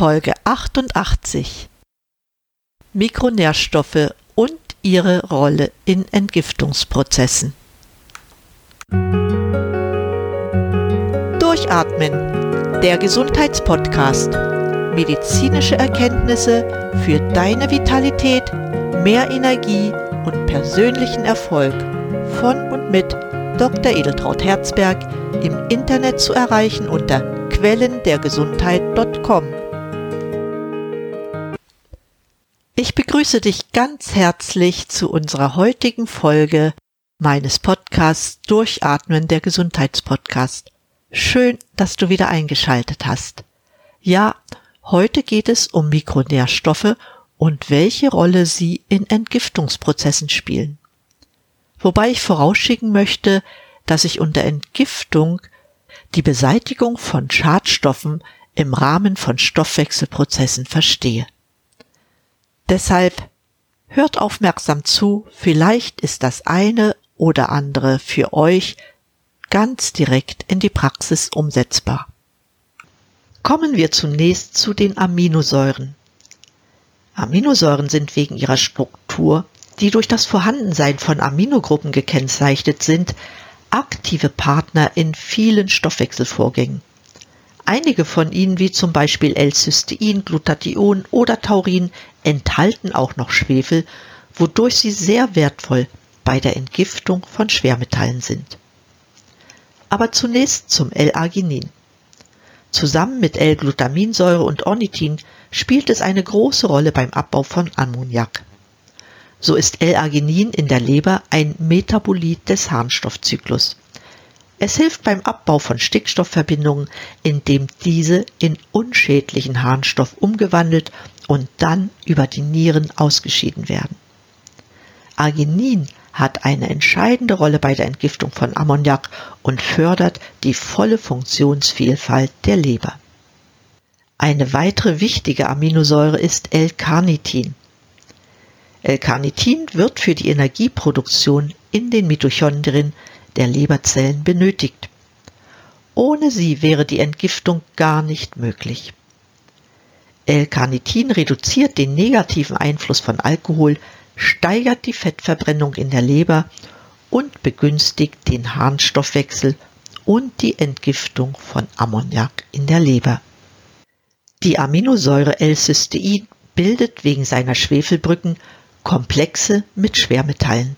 Folge 88 Mikronährstoffe und ihre Rolle in Entgiftungsprozessen. Durchatmen, der Gesundheitspodcast. Medizinische Erkenntnisse für deine Vitalität, mehr Energie und persönlichen Erfolg von und mit Dr. Edeltraut Herzberg im Internet zu erreichen unter quellendergesundheit.com. begrüße dich ganz herzlich zu unserer heutigen Folge meines Podcasts Durchatmen der Gesundheitspodcast. Schön, dass du wieder eingeschaltet hast. Ja, heute geht es um Mikronährstoffe und welche Rolle sie in Entgiftungsprozessen spielen wobei ich vorausschicken möchte, dass ich unter Entgiftung die Beseitigung von Schadstoffen im Rahmen von Stoffwechselprozessen verstehe. Deshalb hört aufmerksam zu, vielleicht ist das eine oder andere für euch ganz direkt in die Praxis umsetzbar. Kommen wir zunächst zu den Aminosäuren. Aminosäuren sind wegen ihrer Struktur die durch das Vorhandensein von Aminogruppen gekennzeichnet sind, aktive Partner in vielen Stoffwechselvorgängen. Einige von ihnen, wie zum Beispiel L-Cystein, Glutathion oder Taurin, enthalten auch noch Schwefel, wodurch sie sehr wertvoll bei der Entgiftung von Schwermetallen sind. Aber zunächst zum L-Arginin. Zusammen mit L-Glutaminsäure und Ornithin spielt es eine große Rolle beim Abbau von Ammoniak. So ist L-Arginin in der Leber ein Metabolit des Harnstoffzyklus. Es hilft beim Abbau von Stickstoffverbindungen, indem diese in unschädlichen Harnstoff umgewandelt und dann über die Nieren ausgeschieden werden. Arginin hat eine entscheidende Rolle bei der Entgiftung von Ammoniak und fördert die volle Funktionsvielfalt der Leber. Eine weitere wichtige Aminosäure ist L-Carnitin. L-Carnitin wird für die Energieproduktion in den Mitochondrien der Leberzellen benötigt. Ohne sie wäre die Entgiftung gar nicht möglich. L-Carnitin reduziert den negativen Einfluss von Alkohol, steigert die Fettverbrennung in der Leber und begünstigt den Harnstoffwechsel und die Entgiftung von Ammoniak in der Leber. Die Aminosäure L-Cystein bildet wegen seiner Schwefelbrücken Komplexe mit Schwermetallen.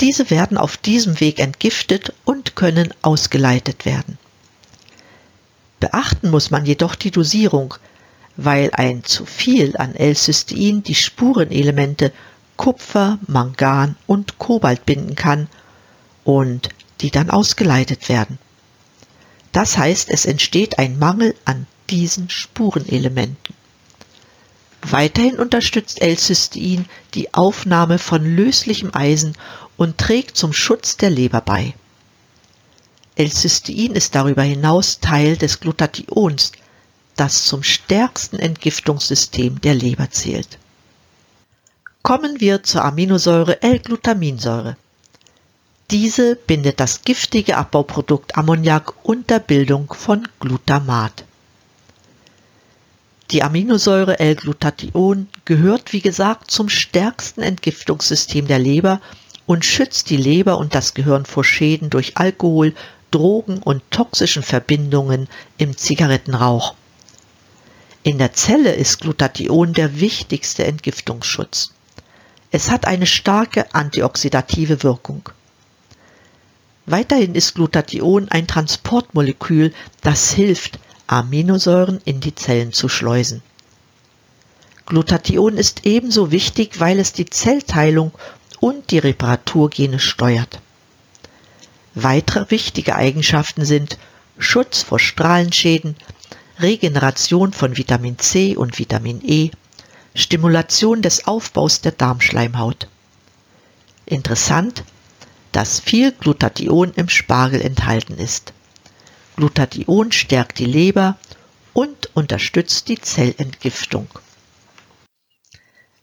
Diese werden auf diesem Weg entgiftet und können ausgeleitet werden. Beachten muss man jedoch die Dosierung, weil ein zu viel an L-Cystein die Spurenelemente Kupfer, Mangan und Kobalt binden kann und die dann ausgeleitet werden. Das heißt, es entsteht ein Mangel an diesen Spurenelementen. Weiterhin unterstützt L-Cystein die Aufnahme von löslichem Eisen und trägt zum Schutz der Leber bei. L-Cystein ist darüber hinaus Teil des Glutathions, das zum stärksten Entgiftungssystem der Leber zählt. Kommen wir zur Aminosäure L-Glutaminsäure. Diese bindet das giftige Abbauprodukt Ammoniak unter Bildung von Glutamat. Die Aminosäure L-Glutathion gehört wie gesagt zum stärksten Entgiftungssystem der Leber und schützt die Leber und das Gehirn vor Schäden durch Alkohol, Drogen und toxischen Verbindungen im Zigarettenrauch. In der Zelle ist Glutathion der wichtigste Entgiftungsschutz. Es hat eine starke antioxidative Wirkung. Weiterhin ist Glutathion ein Transportmolekül, das hilft, Aminosäuren in die Zellen zu schleusen. Glutathion ist ebenso wichtig, weil es die Zellteilung und die Reparaturgene steuert. Weitere wichtige Eigenschaften sind Schutz vor Strahlenschäden, Regeneration von Vitamin C und Vitamin E, Stimulation des Aufbaus der Darmschleimhaut. Interessant, dass viel Glutathion im Spargel enthalten ist. Glutathion stärkt die Leber und unterstützt die Zellentgiftung.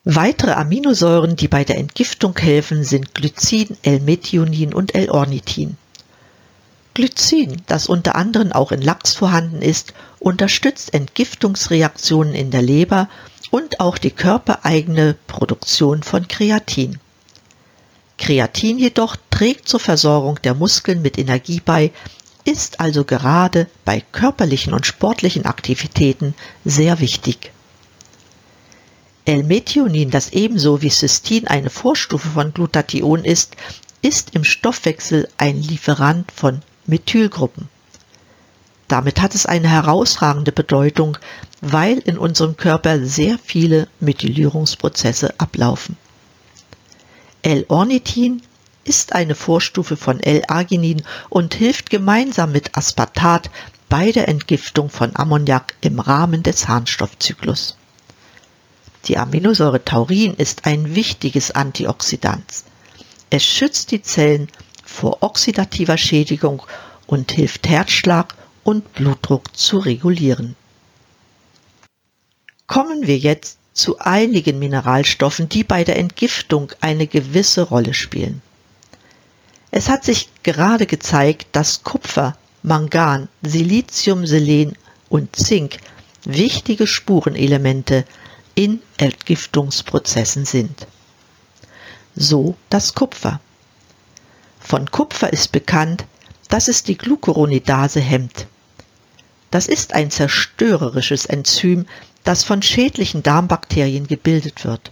Weitere Aminosäuren, die bei der Entgiftung helfen, sind Glycin, L-Methionin und L-Ornithin. Glycin, das unter anderem auch in Lachs vorhanden ist, unterstützt Entgiftungsreaktionen in der Leber und auch die körpereigene Produktion von Kreatin. Kreatin jedoch trägt zur Versorgung der Muskeln mit Energie bei, ist also gerade bei körperlichen und sportlichen Aktivitäten sehr wichtig. L-Methionin, das ebenso wie Cystin eine Vorstufe von Glutathion ist, ist im Stoffwechsel ein Lieferant von Methylgruppen. Damit hat es eine herausragende Bedeutung, weil in unserem Körper sehr viele Methylierungsprozesse ablaufen. L-Ornithin ist eine Vorstufe von L-Arginin und hilft gemeinsam mit Aspartat bei der Entgiftung von Ammoniak im Rahmen des Harnstoffzyklus. Die Aminosäure Taurin ist ein wichtiges Antioxidant. Es schützt die Zellen vor oxidativer Schädigung und hilft Herzschlag und Blutdruck zu regulieren. Kommen wir jetzt zu einigen Mineralstoffen, die bei der Entgiftung eine gewisse Rolle spielen. Es hat sich gerade gezeigt, dass Kupfer, Mangan, Silizium, Selen und Zink wichtige Spurenelemente in Entgiftungsprozessen sind. So das Kupfer. Von Kupfer ist bekannt, dass es die Glucuronidase hemmt. Das ist ein zerstörerisches Enzym, das von schädlichen Darmbakterien gebildet wird.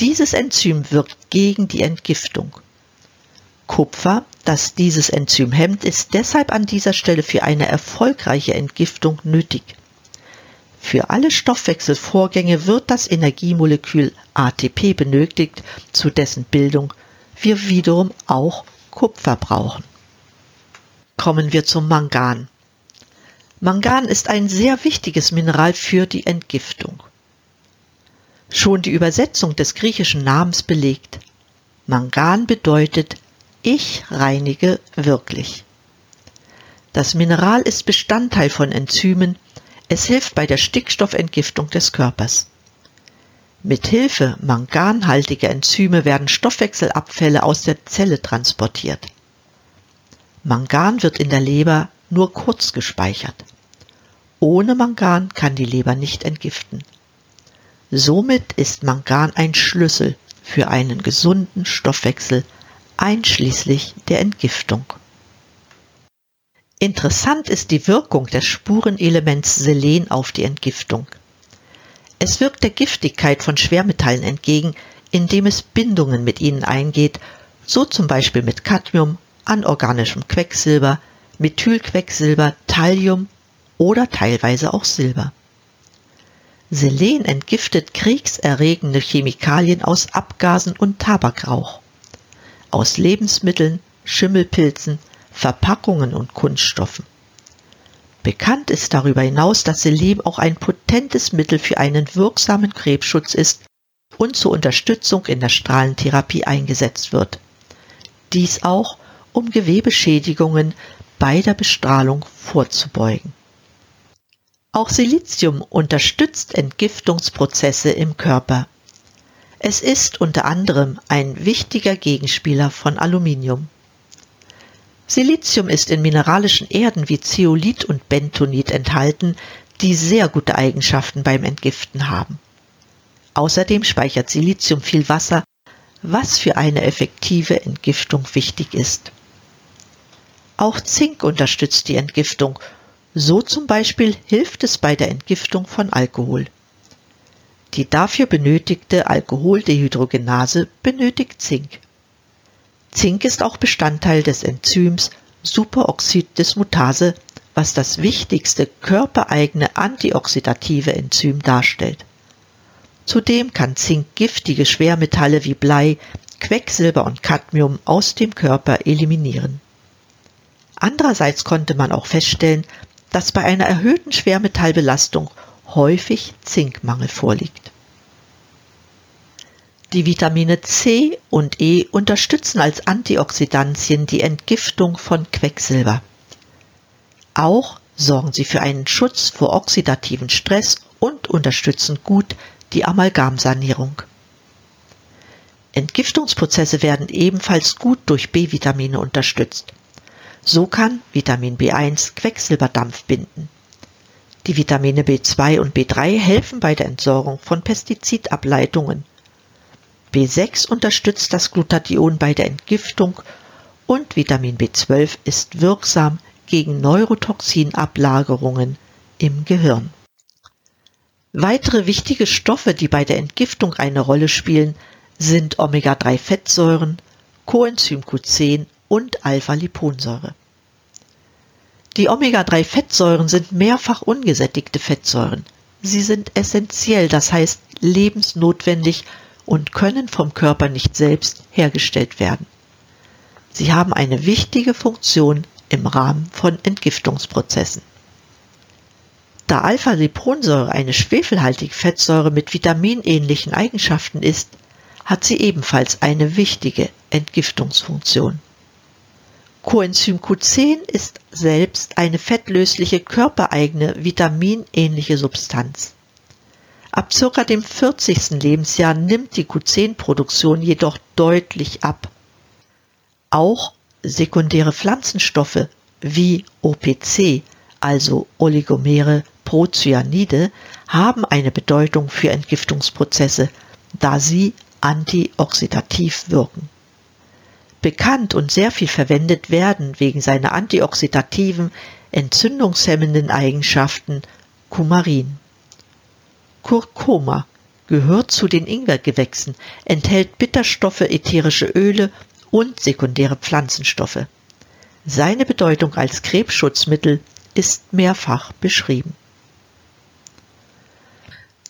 Dieses Enzym wirkt gegen die Entgiftung. Kupfer, das dieses Enzym hemmt, ist deshalb an dieser Stelle für eine erfolgreiche Entgiftung nötig. Für alle Stoffwechselvorgänge wird das Energiemolekül ATP benötigt, zu dessen Bildung wir wiederum auch Kupfer brauchen. Kommen wir zum Mangan. Mangan ist ein sehr wichtiges Mineral für die Entgiftung. Schon die Übersetzung des griechischen Namens belegt. Mangan bedeutet ich reinige wirklich. Das Mineral ist Bestandteil von Enzymen, es hilft bei der Stickstoffentgiftung des Körpers. Mit Hilfe manganhaltiger Enzyme werden Stoffwechselabfälle aus der Zelle transportiert. Mangan wird in der Leber nur kurz gespeichert. Ohne Mangan kann die Leber nicht entgiften. Somit ist Mangan ein Schlüssel für einen gesunden Stoffwechsel einschließlich der Entgiftung. Interessant ist die Wirkung des Spurenelements Selen auf die Entgiftung. Es wirkt der Giftigkeit von Schwermetallen entgegen, indem es Bindungen mit ihnen eingeht, so zum Beispiel mit Cadmium, anorganischem Quecksilber, Methylquecksilber, Thallium oder teilweise auch Silber. Selen entgiftet kriegserregende Chemikalien aus Abgasen und Tabakrauch aus Lebensmitteln, Schimmelpilzen, Verpackungen und Kunststoffen. Bekannt ist darüber hinaus, dass Selim auch ein potentes Mittel für einen wirksamen Krebsschutz ist und zur Unterstützung in der Strahlentherapie eingesetzt wird. Dies auch, um Gewebeschädigungen bei der Bestrahlung vorzubeugen. Auch Silizium unterstützt Entgiftungsprozesse im Körper. Es ist unter anderem ein wichtiger Gegenspieler von Aluminium. Silizium ist in mineralischen Erden wie Zeolit und Bentonit enthalten, die sehr gute Eigenschaften beim Entgiften haben. Außerdem speichert Silizium viel Wasser, was für eine effektive Entgiftung wichtig ist. Auch Zink unterstützt die Entgiftung, so zum Beispiel hilft es bei der Entgiftung von Alkohol. Die dafür benötigte Alkoholdehydrogenase benötigt Zink. Zink ist auch Bestandteil des Enzyms Superoxid-Dismutase, was das wichtigste körpereigene antioxidative Enzym darstellt. Zudem kann Zink giftige Schwermetalle wie Blei, Quecksilber und Cadmium aus dem Körper eliminieren. Andererseits konnte man auch feststellen, dass bei einer erhöhten Schwermetallbelastung häufig Zinkmangel vorliegt. Die Vitamine C und E unterstützen als Antioxidantien die Entgiftung von Quecksilber. Auch sorgen sie für einen Schutz vor oxidativen Stress und unterstützen gut die Amalgamsanierung. Entgiftungsprozesse werden ebenfalls gut durch B-Vitamine unterstützt. So kann Vitamin B1 Quecksilberdampf binden. Die Vitamine B2 und B3 helfen bei der Entsorgung von Pestizidableitungen. B6 unterstützt das Glutathion bei der Entgiftung und Vitamin B12 ist wirksam gegen Neurotoxinablagerungen im Gehirn. Weitere wichtige Stoffe, die bei der Entgiftung eine Rolle spielen, sind Omega-3-Fettsäuren, Coenzym Q10 und Alpha-Liponsäure. Die Omega-3-Fettsäuren sind mehrfach ungesättigte Fettsäuren. Sie sind essentiell, das heißt lebensnotwendig und können vom Körper nicht selbst hergestellt werden. Sie haben eine wichtige Funktion im Rahmen von Entgiftungsprozessen. Da Alpha-Liponsäure eine schwefelhaltige Fettsäure mit vitaminähnlichen Eigenschaften ist, hat sie ebenfalls eine wichtige Entgiftungsfunktion. Coenzym Q10 ist selbst eine fettlösliche körpereigene vitaminähnliche Substanz. Ab circa dem 40. Lebensjahr nimmt die Q10-Produktion jedoch deutlich ab. Auch sekundäre Pflanzenstoffe wie OPC, also Oligomere Procyanide, haben eine Bedeutung für Entgiftungsprozesse, da sie antioxidativ wirken. Bekannt und sehr viel verwendet werden wegen seiner antioxidativen, entzündungshemmenden Eigenschaften Kumarin. Kurkuma gehört zu den Ingwergewächsen, enthält Bitterstoffe, ätherische Öle und sekundäre Pflanzenstoffe. Seine Bedeutung als Krebsschutzmittel ist mehrfach beschrieben.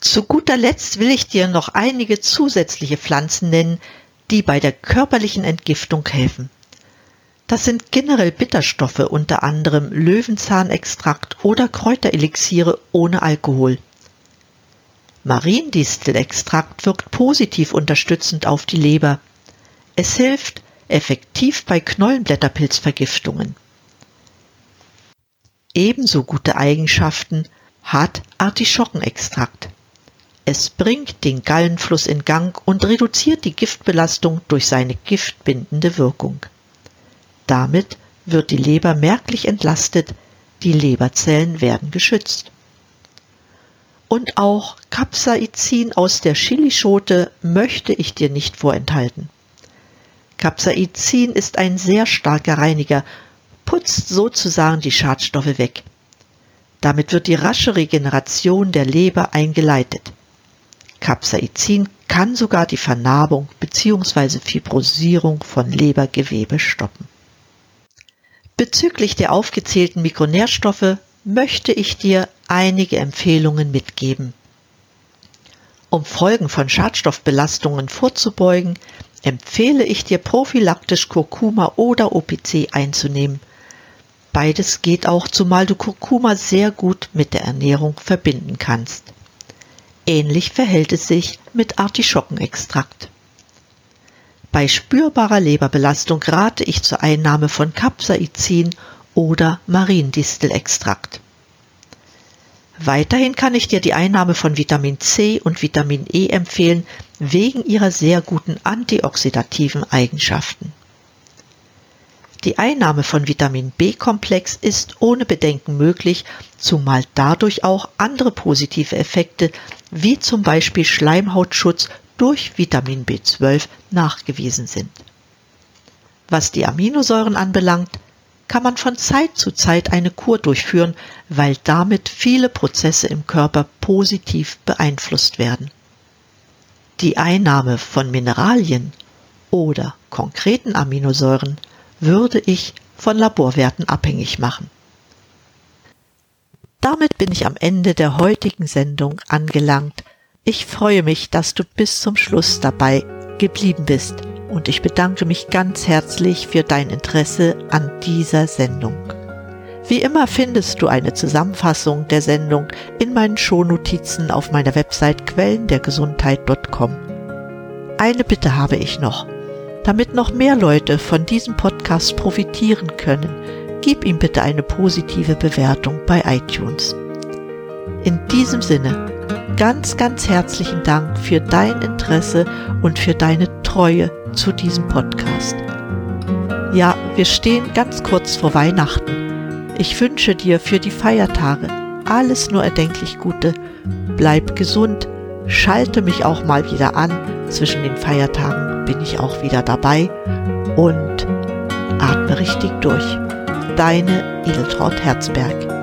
Zu guter Letzt will ich dir noch einige zusätzliche Pflanzen nennen, die bei der körperlichen Entgiftung helfen. Das sind generell Bitterstoffe, unter anderem Löwenzahnextrakt oder Kräuterelixiere ohne Alkohol. Mariendistelextrakt wirkt positiv unterstützend auf die Leber. Es hilft effektiv bei Knollenblätterpilzvergiftungen. Ebenso gute Eigenschaften hat Artischockenextrakt. Es bringt den Gallenfluss in Gang und reduziert die Giftbelastung durch seine giftbindende Wirkung. Damit wird die Leber merklich entlastet, die Leberzellen werden geschützt. Und auch Capsaicin aus der Chilischote möchte ich dir nicht vorenthalten. Capsaicin ist ein sehr starker Reiniger, putzt sozusagen die Schadstoffe weg. Damit wird die rasche Regeneration der Leber eingeleitet. Capsaicin kann sogar die Vernarbung bzw. Fibrosierung von Lebergewebe stoppen. Bezüglich der aufgezählten Mikronährstoffe möchte ich dir einige Empfehlungen mitgeben. Um Folgen von Schadstoffbelastungen vorzubeugen, empfehle ich dir prophylaktisch Kurkuma oder OPC einzunehmen. Beides geht auch, zumal du Kurkuma sehr gut mit der Ernährung verbinden kannst. Ähnlich verhält es sich mit Artischockenextrakt. Bei spürbarer Leberbelastung rate ich zur Einnahme von Capsaicin oder Mariendistelextrakt. Weiterhin kann ich dir die Einnahme von Vitamin C und Vitamin E empfehlen, wegen ihrer sehr guten antioxidativen Eigenschaften. Die Einnahme von Vitamin B-Komplex ist ohne Bedenken möglich, zumal dadurch auch andere positive Effekte wie zum Beispiel Schleimhautschutz durch Vitamin B12 nachgewiesen sind. Was die Aminosäuren anbelangt, kann man von Zeit zu Zeit eine Kur durchführen, weil damit viele Prozesse im Körper positiv beeinflusst werden. Die Einnahme von Mineralien oder konkreten Aminosäuren würde ich von Laborwerten abhängig machen. Damit bin ich am Ende der heutigen Sendung angelangt. Ich freue mich, dass du bis zum Schluss dabei geblieben bist und ich bedanke mich ganz herzlich für dein Interesse an dieser Sendung. Wie immer findest du eine Zusammenfassung der Sendung in meinen Shownotizen auf meiner Website quellendergesundheit.com. Eine Bitte habe ich noch. Damit noch mehr Leute von diesem Podcast profitieren können, gib ihm bitte eine positive Bewertung bei iTunes. In diesem Sinne, ganz, ganz herzlichen Dank für dein Interesse und für deine Treue zu diesem Podcast. Ja, wir stehen ganz kurz vor Weihnachten. Ich wünsche dir für die Feiertage alles nur erdenklich Gute. Bleib gesund, schalte mich auch mal wieder an. Zwischen den Feiertagen bin ich auch wieder dabei und atme richtig durch. Deine Edeltraut Herzberg.